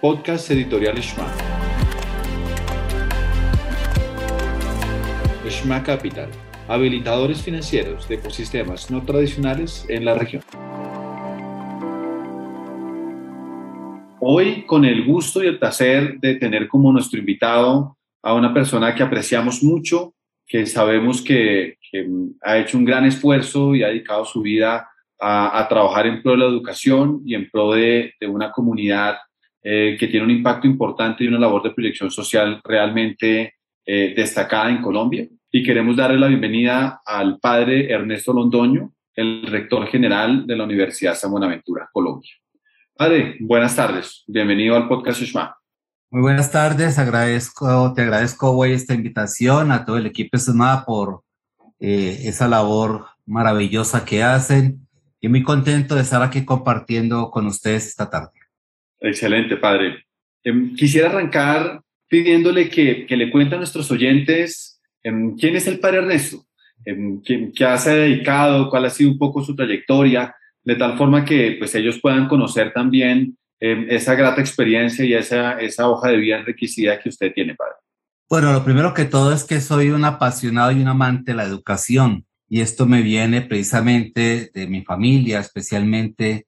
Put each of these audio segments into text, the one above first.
podcast editorial Shma. Shma Capital, habilitadores financieros de ecosistemas no tradicionales en la región. Hoy, con el gusto y el placer de tener como nuestro invitado a una persona que apreciamos mucho, que sabemos que, ha hecho un gran esfuerzo y ha dedicado su vida a, trabajar en pro de la educación y en pro de, una comunidad eh, que tiene un impacto importante y una labor de proyección social realmente eh, destacada en Colombia. Y queremos darle la bienvenida al padre Ernesto Londoño, el rector general de la Universidad San Buenaventura, Colombia. Padre, buenas tardes. Bienvenido al podcast Ushma. Muy buenas tardes. Agradezco, te agradezco hoy esta invitación a todo el equipo Ushma por eh, esa labor maravillosa que hacen y muy contento de estar aquí compartiendo con ustedes esta tarde. Excelente, padre. Em, quisiera arrancar pidiéndole que, que le cuente a nuestros oyentes em, quién es el padre Ernesto, em, qué, qué se ha dedicado, cuál ha sido un poco su trayectoria, de tal forma que pues, ellos puedan conocer también esa grata experiencia y esa, esa hoja de vida enriquecida que usted tiene, padre. Bueno, lo primero que todo es que soy un apasionado y un amante de la educación. Y esto me viene precisamente de mi familia, especialmente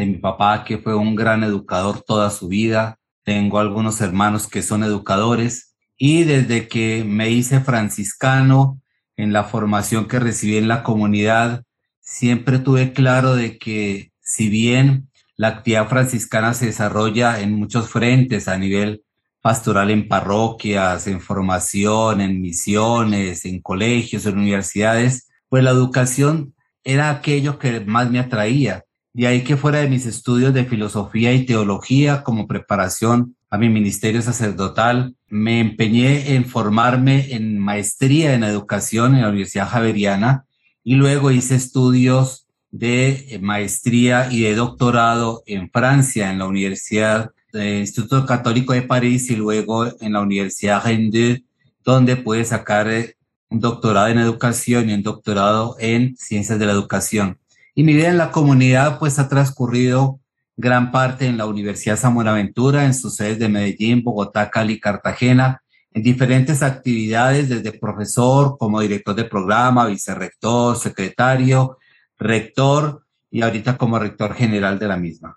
de mi papá, que fue un gran educador toda su vida. Tengo algunos hermanos que son educadores y desde que me hice franciscano en la formación que recibí en la comunidad, siempre tuve claro de que si bien la actividad franciscana se desarrolla en muchos frentes a nivel pastoral en parroquias, en formación, en misiones, en colegios, en universidades, pues la educación era aquello que más me atraía. De ahí que fuera de mis estudios de filosofía y teología como preparación a mi ministerio sacerdotal, me empeñé en formarme en maestría en educación en la Universidad Javeriana y luego hice estudios de maestría y de doctorado en Francia, en la Universidad del Instituto Católico de París y luego en la Universidad Rennes, donde pude sacar eh, un doctorado en educación y un doctorado en ciencias de la educación. Y mi vida en la comunidad pues ha transcurrido gran parte en la Universidad San Buenaventura, en sus sedes de Medellín, Bogotá, Cali, Cartagena, en diferentes actividades, desde profesor como director de programa, vicerrector, secretario, rector y ahorita como rector general de la misma.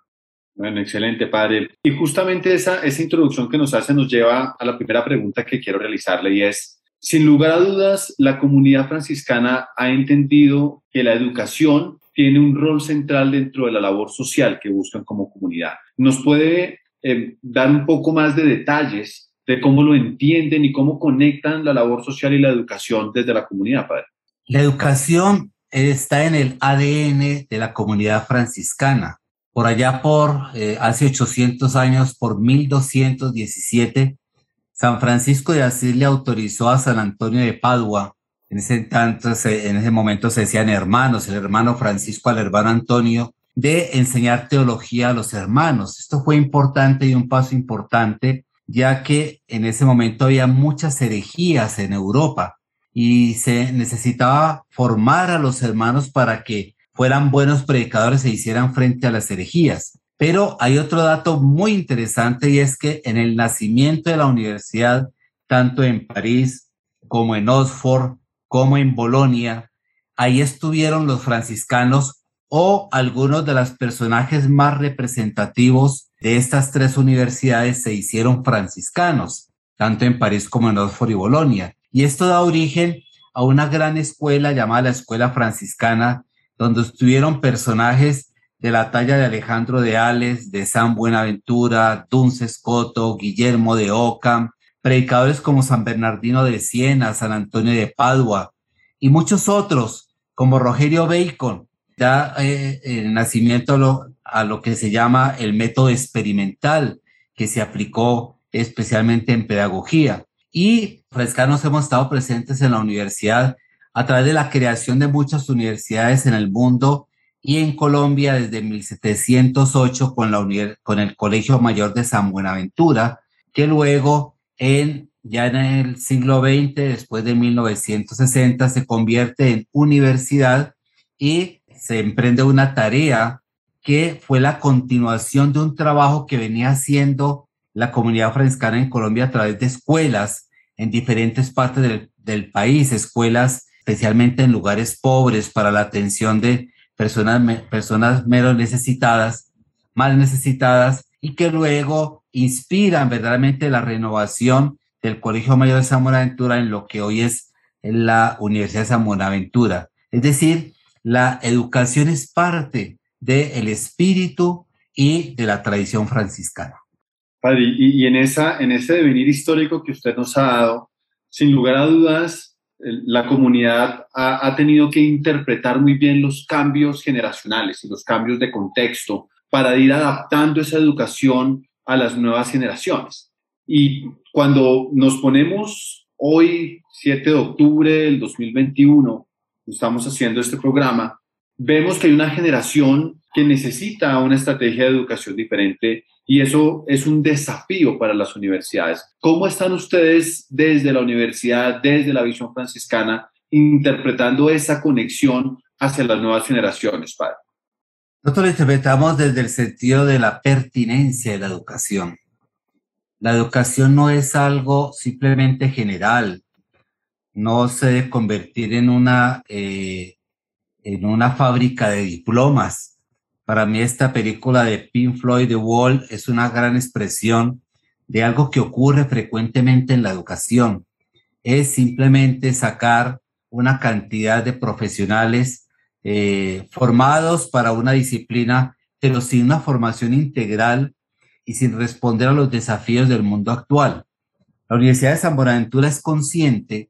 Bueno, excelente, padre. Y justamente esa, esa introducción que nos hace nos lleva a la primera pregunta que quiero realizarle y es, sin lugar a dudas, la comunidad franciscana ha entendido que la educación tiene un rol central dentro de la labor social que buscan como comunidad. ¿Nos puede eh, dar un poco más de detalles de cómo lo entienden y cómo conectan la labor social y la educación desde la comunidad, padre? La educación está en el ADN de la comunidad franciscana. Por allá por eh, hace 800 años, por 1217, San Francisco de Asís le autorizó a San Antonio de Padua, en ese, en ese momento se decían hermanos, el hermano Francisco al hermano Antonio, de enseñar teología a los hermanos. Esto fue importante y un paso importante, ya que en ese momento había muchas herejías en Europa y se necesitaba formar a los hermanos para que fueran buenos predicadores e hicieran frente a las herejías. Pero hay otro dato muy interesante y es que en el nacimiento de la universidad, tanto en París como en Oxford, como en Bolonia, ahí estuvieron los franciscanos o algunos de los personajes más representativos de estas tres universidades se hicieron franciscanos, tanto en París como en Oxford y Bolonia. Y esto da origen a una gran escuela llamada la Escuela Franciscana, donde estuvieron personajes de la talla de Alejandro de Ales, de San Buenaventura, Dunce Escoto, Guillermo de Ockham, predicadores como San Bernardino de Siena, San Antonio de Padua y muchos otros como Rogerio Bacon, da eh, el nacimiento a lo, que se llama el método experimental que se aplicó especialmente en pedagogía. Y frescanos hemos estado presentes en la universidad a través de la creación de muchas universidades en el mundo y en Colombia desde 1708 con, la con el Colegio Mayor de San Buenaventura, que luego en, ya en el siglo XX, después de 1960, se convierte en universidad y se emprende una tarea que fue la continuación de un trabajo que venía haciendo la comunidad franciscana en Colombia a través de escuelas en diferentes partes del, del país, escuelas especialmente en lugares pobres para la atención de personas, personas menos necesitadas, más necesitadas, y que luego inspiran verdaderamente la renovación del Colegio Mayor de San Buenaventura en lo que hoy es la Universidad de San Buenaventura. Es decir, la educación es parte del espíritu y de la tradición franciscana. Padre, y, en, esa, en ese devenir histórico que usted nos ha dado, sin lugar a dudas, la comunidad ha, ha, tenido que interpretar muy bien los cambios generacionales y los cambios de contexto para ir adaptando esa educación a las nuevas generaciones. Y cuando nos ponemos hoy, 7 de octubre del 2021, estamos haciendo este programa, vemos que hay una generación que necesita una estrategia de educación diferente y eso es un desafío para las universidades. ¿Cómo están ustedes desde la universidad, desde la visión franciscana, interpretando esa conexión hacia las nuevas generaciones, padre? Nosotros interpretamos desde el sentido de la pertinencia de la educación. La educación no es algo simplemente general, no se debe convertir en una, eh, en una fábrica de diplomas, para mí esta película de Pink Floyd, The Wall, es una gran expresión de algo que ocurre frecuentemente en la educación. Es simplemente sacar una cantidad de profesionales eh, formados para una disciplina, pero sin una formación integral y sin responder a los desafíos del mundo actual. La Universidad de San Buenaventura es consciente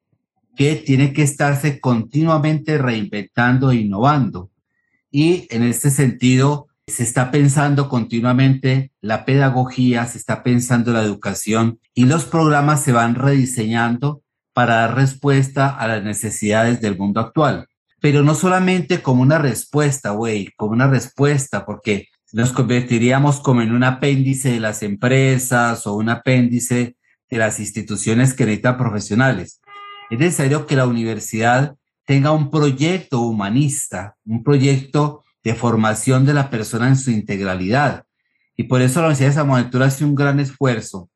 que tiene que estarse continuamente reinventando e innovando y en este sentido, se está pensando continuamente la pedagogía, se está pensando la educación y los programas se van rediseñando para dar respuesta a las necesidades del mundo actual. Pero no solamente como una respuesta, güey, como una respuesta, porque nos convertiríamos como en un apéndice de las empresas o un apéndice de las instituciones que necesitan profesionales. Es necesario que la universidad tenga un proyecto humanista, un proyecto de formación de la persona en su integralidad. Y por eso la Universidad de Buenaventura hace un gran esfuerzo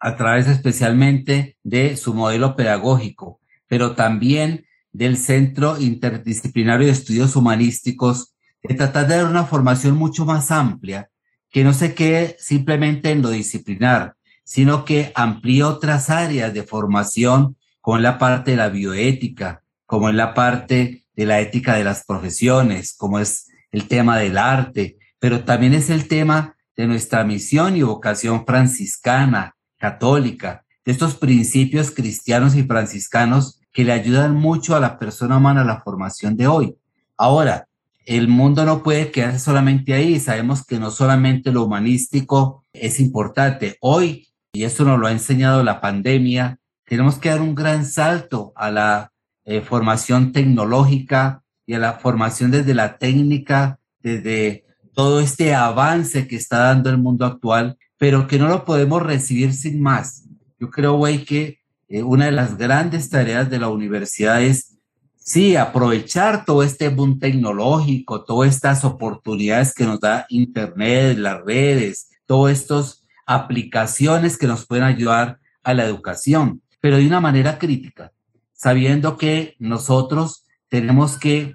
a través especialmente de su modelo pedagógico, pero también del Centro Interdisciplinario de Estudios Humanísticos, de tratar de dar una formación mucho más amplia, que no se quede simplemente en lo disciplinar, sino que amplíe otras áreas de formación, como la parte de la bioética, como en la parte de la ética de las profesiones, como es el tema del arte, pero también es el tema de nuestra misión y vocación franciscana, católica, de estos principios cristianos y franciscanos que le ayudan mucho a la persona humana a la formación de hoy. Ahora, el mundo no puede quedarse solamente ahí. Sabemos que no solamente lo humanístico es importante. Hoy, y esto nos lo ha enseñado la pandemia, tenemos que dar un gran salto a la eh, formación tecnológica y a la formación desde la técnica, desde todo este avance que está dando el mundo actual, pero que no lo podemos recibir sin más. Yo creo, güey, que eh, una de las grandes tareas de la universidad es, sí, aprovechar todo este boom tecnológico, todas estas oportunidades que nos da Internet, las redes, todas estas aplicaciones que nos pueden ayudar a la educación, pero de una manera crítica sabiendo que nosotros tenemos que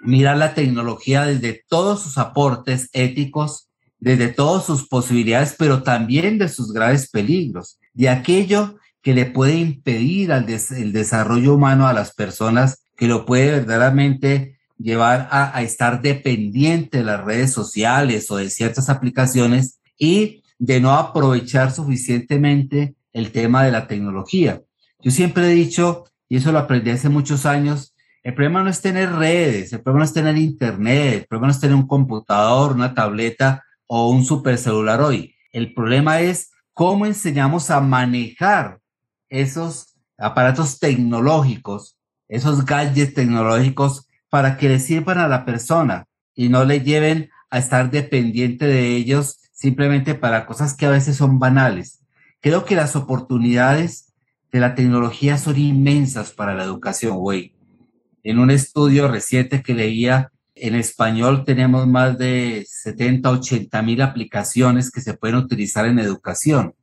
mirar la tecnología desde todos sus aportes éticos, desde todas sus posibilidades, pero también de sus graves peligros, de aquello que le puede impedir al el desarrollo humano a las personas, que lo puede verdaderamente llevar a, a estar dependiente de las redes sociales o de ciertas aplicaciones y de no aprovechar suficientemente el tema de la tecnología. Yo siempre he dicho y eso lo aprendí hace muchos años, el problema no es tener redes, el problema no es tener internet, el problema no es tener un computador, una tableta o un supercelular hoy. El problema es cómo enseñamos a manejar esos aparatos tecnológicos, esos gadgets tecnológicos para que le sirvan a la persona y no le lleven a estar dependiente de ellos simplemente para cosas que a veces son banales. Creo que las oportunidades de la tecnología son inmensas para la educación, güey. En un estudio reciente que leía, En español tenemos más de 70, 80 mil aplicaciones que se pueden utilizar en educación,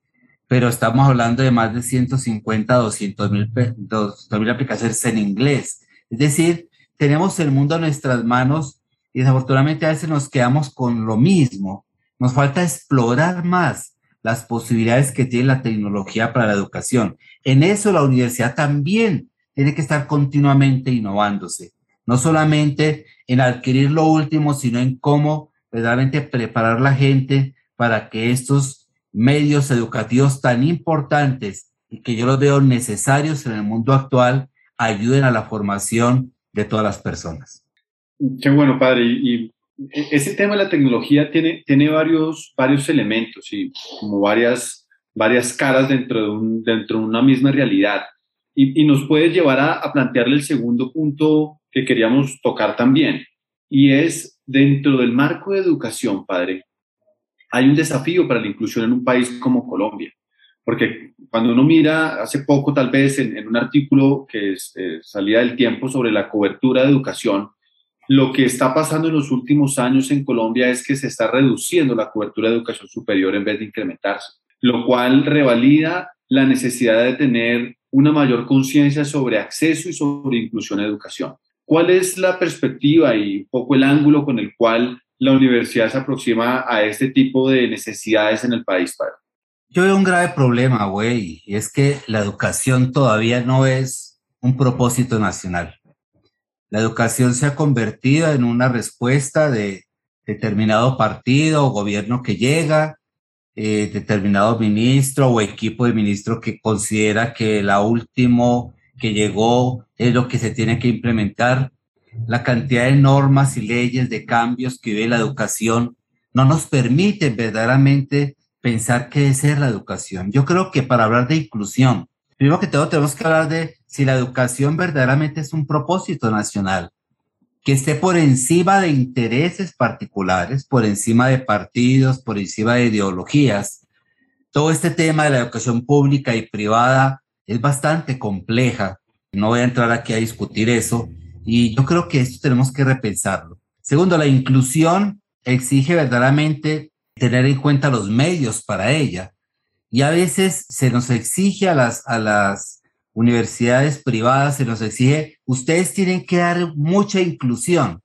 pero estamos hablando de más de 150, 200 mil aplicaciones en inglés. Es decir, tenemos el mundo a nuestras manos y desafortunadamente a veces nos quedamos con lo mismo. Nos falta explorar más las posibilidades que tiene la tecnología para la educación. En eso la universidad también tiene que estar continuamente innovándose no solamente en adquirir lo último, sino en cómo verdaderamente preparar la gente para que estos medios educativos tan importantes y que yo los veo necesarios en el mundo actual ayuden a la formación de todas las personas. Qué bueno, padre. Y, ese tema de la tecnología tiene, tiene varios, varios elementos y como varias, varias caras dentro de, un, dentro de una misma realidad. Y, nos puede llevar a, a plantearle el segundo punto que queríamos tocar también, y es dentro del marco de educación, padre, hay un desafío para la inclusión en un país como Colombia, porque cuando uno mira hace poco tal vez en, un artículo que es, eh, salía del tiempo sobre la cobertura de educación, lo que está pasando en los últimos años en Colombia es que se está reduciendo la cobertura de educación superior en vez de incrementarse, lo cual revalida la necesidad de tener una mayor conciencia sobre acceso y sobre inclusión en educación. ¿Cuál es la perspectiva y un poco el ángulo con el cual la universidad se aproxima a este tipo de necesidades en el país, padre? Yo veo un grave problema, güey, y es que la educación todavía no es un propósito nacional. La educación se ha convertido en una respuesta de determinado partido o gobierno que llega, eh, determinado ministro o equipo de ministros que considera que la último que llegó es lo que se tiene que implementar. La cantidad de normas y leyes, de cambios que vive la educación, no nos permite verdaderamente pensar qué es ser la educación. Yo creo que para hablar de inclusión, primero que todo tenemos que hablar de si la educación verdaderamente es un propósito nacional, que esté por encima de intereses particulares, por encima de partidos, por encima de ideologías. Todo este tema de la educación pública y privada es bastante compleja. No voy a entrar aquí a discutir eso. Y yo creo que esto tenemos que repensarlo. Segundo, la inclusión exige verdaderamente tener en cuenta los medios para ella. Y a veces se nos exige a las, a las universidades privadas, se nos exige, ustedes tienen que dar mucha inclusión,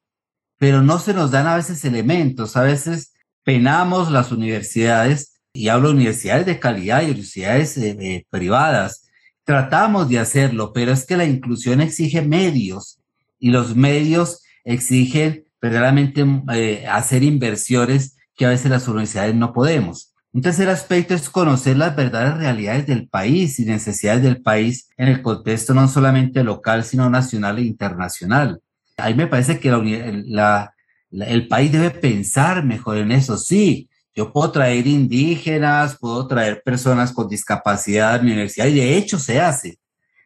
pero no se nos dan a veces elementos. A veces penamos las universidades, y hablo de universidades de calidad y universidades eh, eh, privadas, tratamos de hacerlo, pero es que la inclusión exige medios y los medios exigen verdaderamente eh, hacer inversiones que a veces las universidades no podemos. Un tercer aspecto es conocer las verdaderas realidades del país y necesidades del país en el contexto no solamente local, sino nacional e internacional. Ahí me parece que el país debe pensar mejor en eso. Sí, yo puedo traer indígenas, puedo traer personas con discapacidad a mi universidad y de hecho se hace,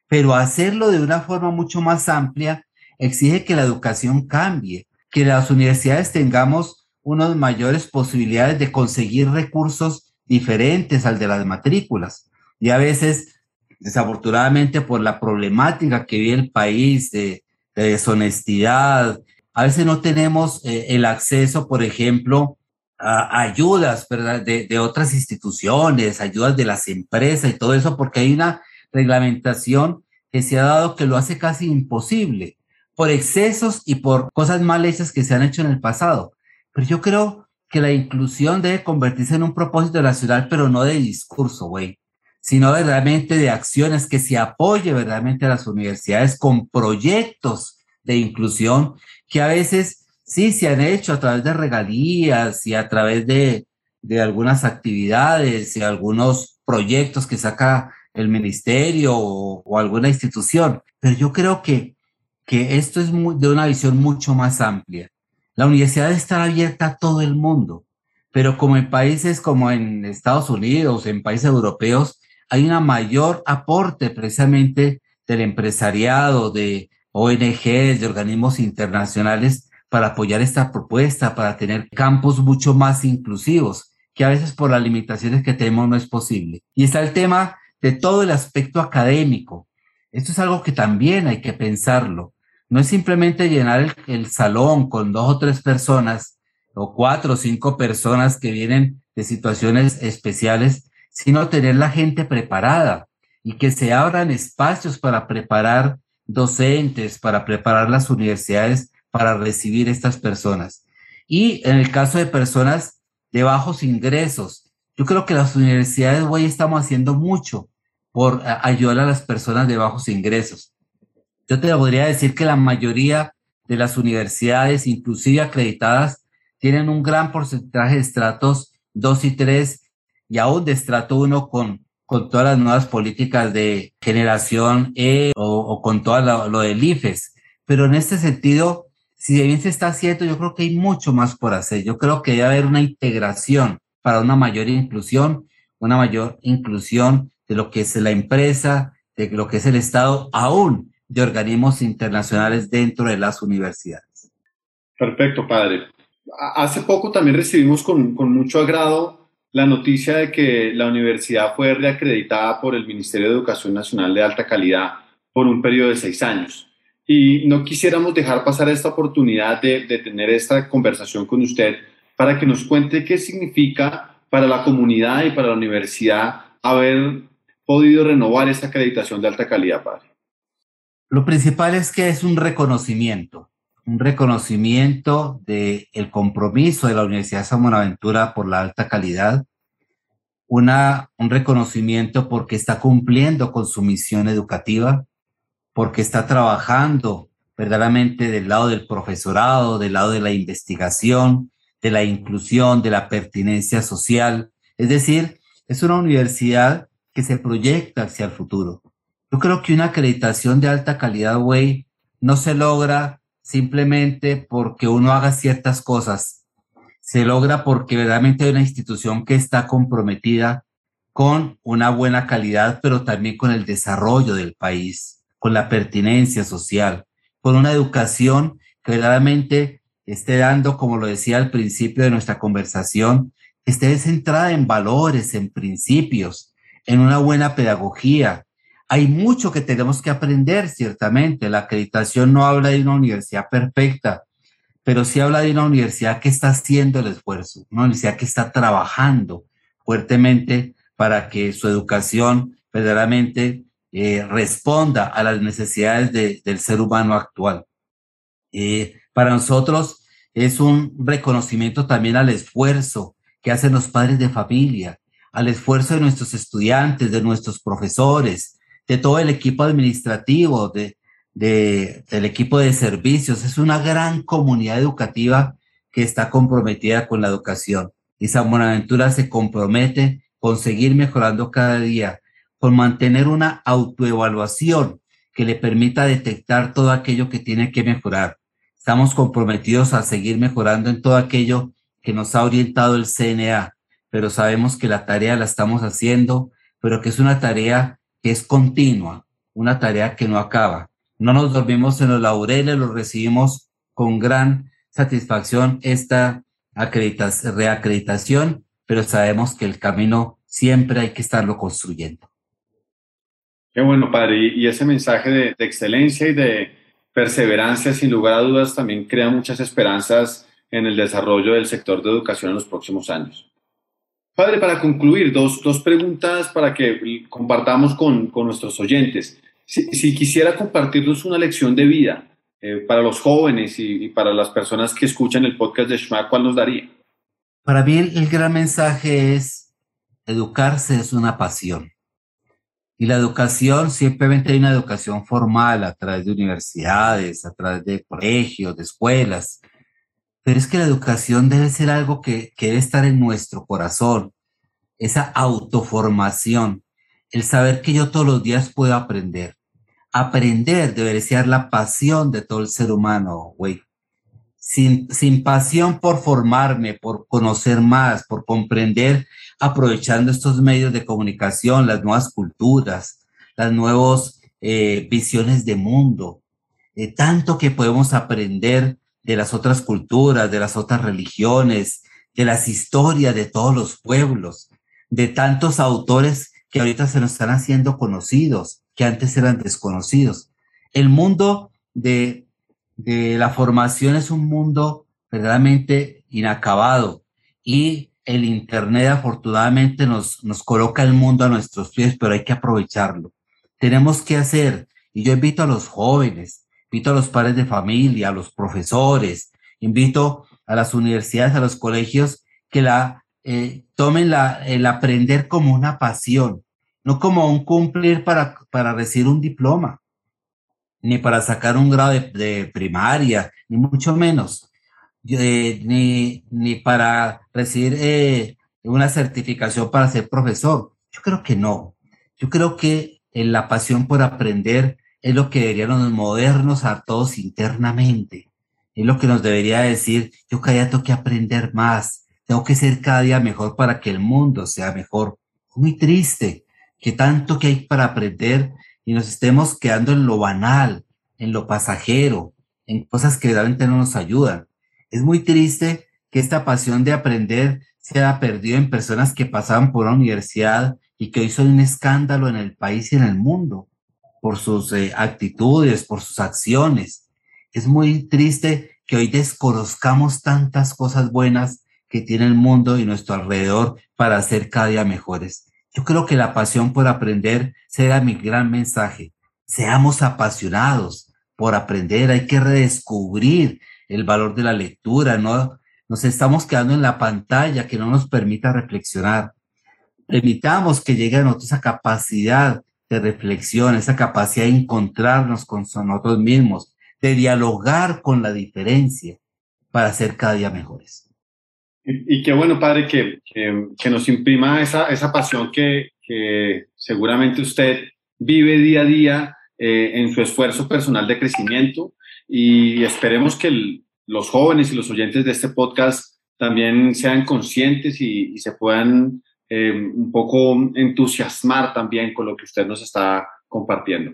pero hacerlo de una forma mucho más amplia exige que la educación cambie, que las universidades tengamos unas mayores posibilidades de conseguir recursos diferentes al de las matrículas. Y a veces, desafortunadamente, por la problemática que vive el país de, deshonestidad, a veces no tenemos eh, el acceso, por ejemplo, ayudas ¿verdad? De, de, otras instituciones, ayudas de las empresas y todo eso, porque hay una reglamentación que se ha dado que lo hace casi imposible por excesos y por cosas mal hechas que se han hecho en el pasado. Pero yo creo que la inclusión debe convertirse en un propósito nacional, pero no de discurso, güey, sino verdaderamente de acciones que se apoye verdaderamente a las universidades con proyectos de inclusión que a veces Sí, se han hecho a través de regalías y a través de, algunas actividades y algunos proyectos que saca el ministerio o, alguna institución. Pero yo creo que, que esto es de una visión mucho más amplia. La universidad debe estar abierta a todo el mundo, pero como en países como en Estados Unidos, en países europeos, hay un mayor aporte precisamente del empresariado, de ONGs, de organismos internacionales para apoyar esta propuesta, para tener campos mucho más inclusivos, que a veces por las limitaciones que tenemos no es posible. Y está el tema de todo el aspecto académico. Esto es algo que también hay que pensarlo. No es simplemente llenar el, salón con dos o tres personas o cuatro o cinco personas que vienen de situaciones especiales, sino tener la gente preparada y que se abran espacios para preparar docentes, para preparar las universidades para recibir estas personas. Y en el caso de personas de bajos ingresos, yo creo que las universidades hoy estamos haciendo mucho por ayudar a las personas de bajos ingresos. Yo te podría decir que la mayoría de las universidades, inclusive acreditadas, tienen un gran porcentaje de estratos 2 y 3 y aún de estrato 1 con, con todas las nuevas políticas de generación E o, con todo lo, lo, del IFES. Pero en este sentido, si bien se está haciendo, yo creo que hay mucho más por hacer. Yo creo que debe haber una integración para una mayor inclusión, una mayor inclusión de lo que es la empresa, de lo que es el Estado, aún de organismos internacionales dentro de las universidades. Perfecto, padre. Hace poco también recibimos con, con, mucho agrado la noticia de que la universidad fue reacreditada por el Ministerio de Educación Nacional de Alta Calidad por un periodo de seis años. Y no quisiéramos dejar pasar esta oportunidad de, de tener esta conversación con usted para que nos cuente qué significa para la comunidad y para la universidad haber podido renovar esta acreditación de alta calidad, padre. Lo principal es que es un reconocimiento, un reconocimiento del el compromiso de la Universidad de San Buenaventura por la alta calidad, una, un reconocimiento porque está cumpliendo con su misión educativa, porque está trabajando verdaderamente del lado del profesorado, del lado de la investigación, de la inclusión, de la pertinencia social. Es decir, es una universidad que se proyecta hacia el futuro. Yo creo que una acreditación de alta calidad, güey, no se logra simplemente porque uno haga ciertas cosas. Se logra porque verdaderamente hay una institución que está comprometida con una buena calidad, pero también con el desarrollo del país, con la pertinencia social, con una educación que verdaderamente esté dando, como lo decía al principio de nuestra conversación, esté centrada en valores, en principios, en una buena pedagogía, hay mucho que tenemos que aprender, ciertamente. La acreditación no habla de una universidad perfecta, pero sí habla de una universidad que está haciendo el esfuerzo, una universidad que está trabajando fuertemente para que su educación verdaderamente eh, responda a las necesidades del ser humano actual. Eh, para nosotros es un reconocimiento también al esfuerzo que hacen los padres de familia, al esfuerzo de nuestros estudiantes, de nuestros profesores, de todo el equipo administrativo, de, de, del equipo de servicios. Es una gran comunidad educativa que está comprometida con la educación. Y San Buenaventura se compromete con seguir mejorando cada día, con mantener una autoevaluación que le permita detectar todo aquello que tiene que mejorar. Estamos comprometidos a seguir mejorando en todo aquello que nos ha orientado el CNA, pero sabemos que la tarea la estamos haciendo, pero que es una tarea que es continua, una tarea que no acaba. No nos dormimos en los laureles, lo recibimos con gran satisfacción esta reacreditación, pero sabemos que el camino siempre hay que estarlo construyendo. Qué bueno, padre. Y ese mensaje de, de excelencia y de perseverancia, sin lugar a dudas, también crea muchas esperanzas en el desarrollo del sector de educación en los próximos años. Padre, para concluir, dos, dos preguntas para que compartamos con, con nuestros oyentes. Si, si, quisiera compartirnos una lección de vida eh, para los jóvenes y, y, para las personas que escuchan el podcast de Shma, ¿cuál nos daría? Para mí el, el gran mensaje es, educarse es una pasión. Y la educación, simplemente hay una educación formal a través de universidades, a través de colegios, de escuelas, pero es que la educación debe ser algo que, que debe estar en nuestro corazón, esa autoformación, el saber que yo todos los días puedo aprender. Aprender debería ser la pasión de todo el ser humano, güey. Sin, sin pasión por formarme, por conocer más, por comprender, aprovechando estos medios de comunicación, las nuevas culturas, las nuevas eh, visiones de mundo, eh, tanto que podemos aprender de las otras culturas, de las otras religiones, de las historias de todos los pueblos, de tantos autores que ahorita se nos están haciendo conocidos, que antes eran desconocidos. El mundo de, de la formación es un mundo verdaderamente inacabado y el Internet afortunadamente nos, nos coloca el mundo a nuestros pies, pero hay que aprovecharlo. Tenemos que hacer, y yo invito a los jóvenes, invito a los padres de familia, a los profesores, invito a las universidades, a los colegios, que la, eh, tomen la, el aprender como una pasión, no como un cumplir para, para recibir un diploma, ni para sacar un grado de, primaria, ni mucho menos, eh, ni, ni para recibir eh, una certificación para ser profesor. Yo creo que no. Yo creo que la pasión por aprender es lo que deberían modernos a todos internamente. Es lo que nos debería decir, yo cada día tengo que aprender más, tengo que ser cada día mejor para que el mundo sea mejor. muy triste que tanto que hay para aprender y nos estemos quedando en lo banal, en lo pasajero, en cosas que realmente no nos ayudan. Es muy triste que esta pasión de aprender se haya perdido en personas que pasaban por una universidad y que hoy son un escándalo en el país y en el mundo por sus eh, actitudes, por sus acciones. Es muy triste que hoy desconozcamos tantas cosas buenas que tiene el mundo y nuestro alrededor para ser cada día mejores. Yo creo que la pasión por aprender será mi gran mensaje. Seamos apasionados por aprender, hay que redescubrir el valor de la lectura, ¿no? Nos estamos quedando en la pantalla que no nos permita reflexionar. Permitamos que llegue a nosotros esa capacidad de reflexión, esa capacidad de encontrarnos con nosotros mismos, de dialogar con la diferencia para ser cada día mejores. Y, qué bueno, padre, que, que, nos imprima esa, esa pasión que, que, seguramente usted vive día a día eh, en su esfuerzo personal de crecimiento y esperemos que los jóvenes y los oyentes de este podcast también sean conscientes y, se puedan eh, un poco entusiasmar también con lo que usted nos está compartiendo.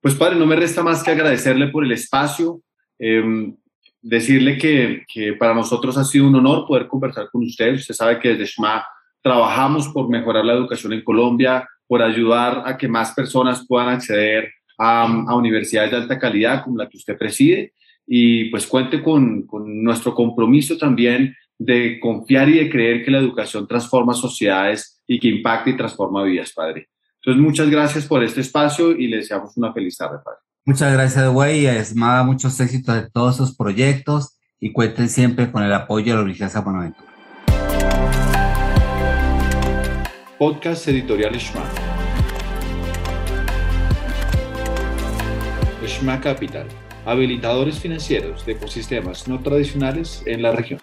Pues padre, no me resta más que agradecerle por el espacio. Eh, decirle que, para nosotros ha sido un honor poder conversar con usted. Usted sabe que desde SMA trabajamos por mejorar la educación en Colombia, por ayudar a que más personas puedan acceder a, universidades de alta calidad como la que usted preside. Y pues cuente con nuestro compromiso también de confiar y de creer que la educación transforma sociedades y que impacta y transforma vidas, padre. Entonces, muchas gracias por este espacio y le deseamos una feliz tarde, padre. Muchas gracias, güey. Esmada, muchos éxitos de todos sus proyectos y cuenten siempre con el apoyo de la Universidad de Buenaventura. Podcast Editorial Shma. Shma Capital, habilitadores financieros de ecosistemas no tradicionales en la región.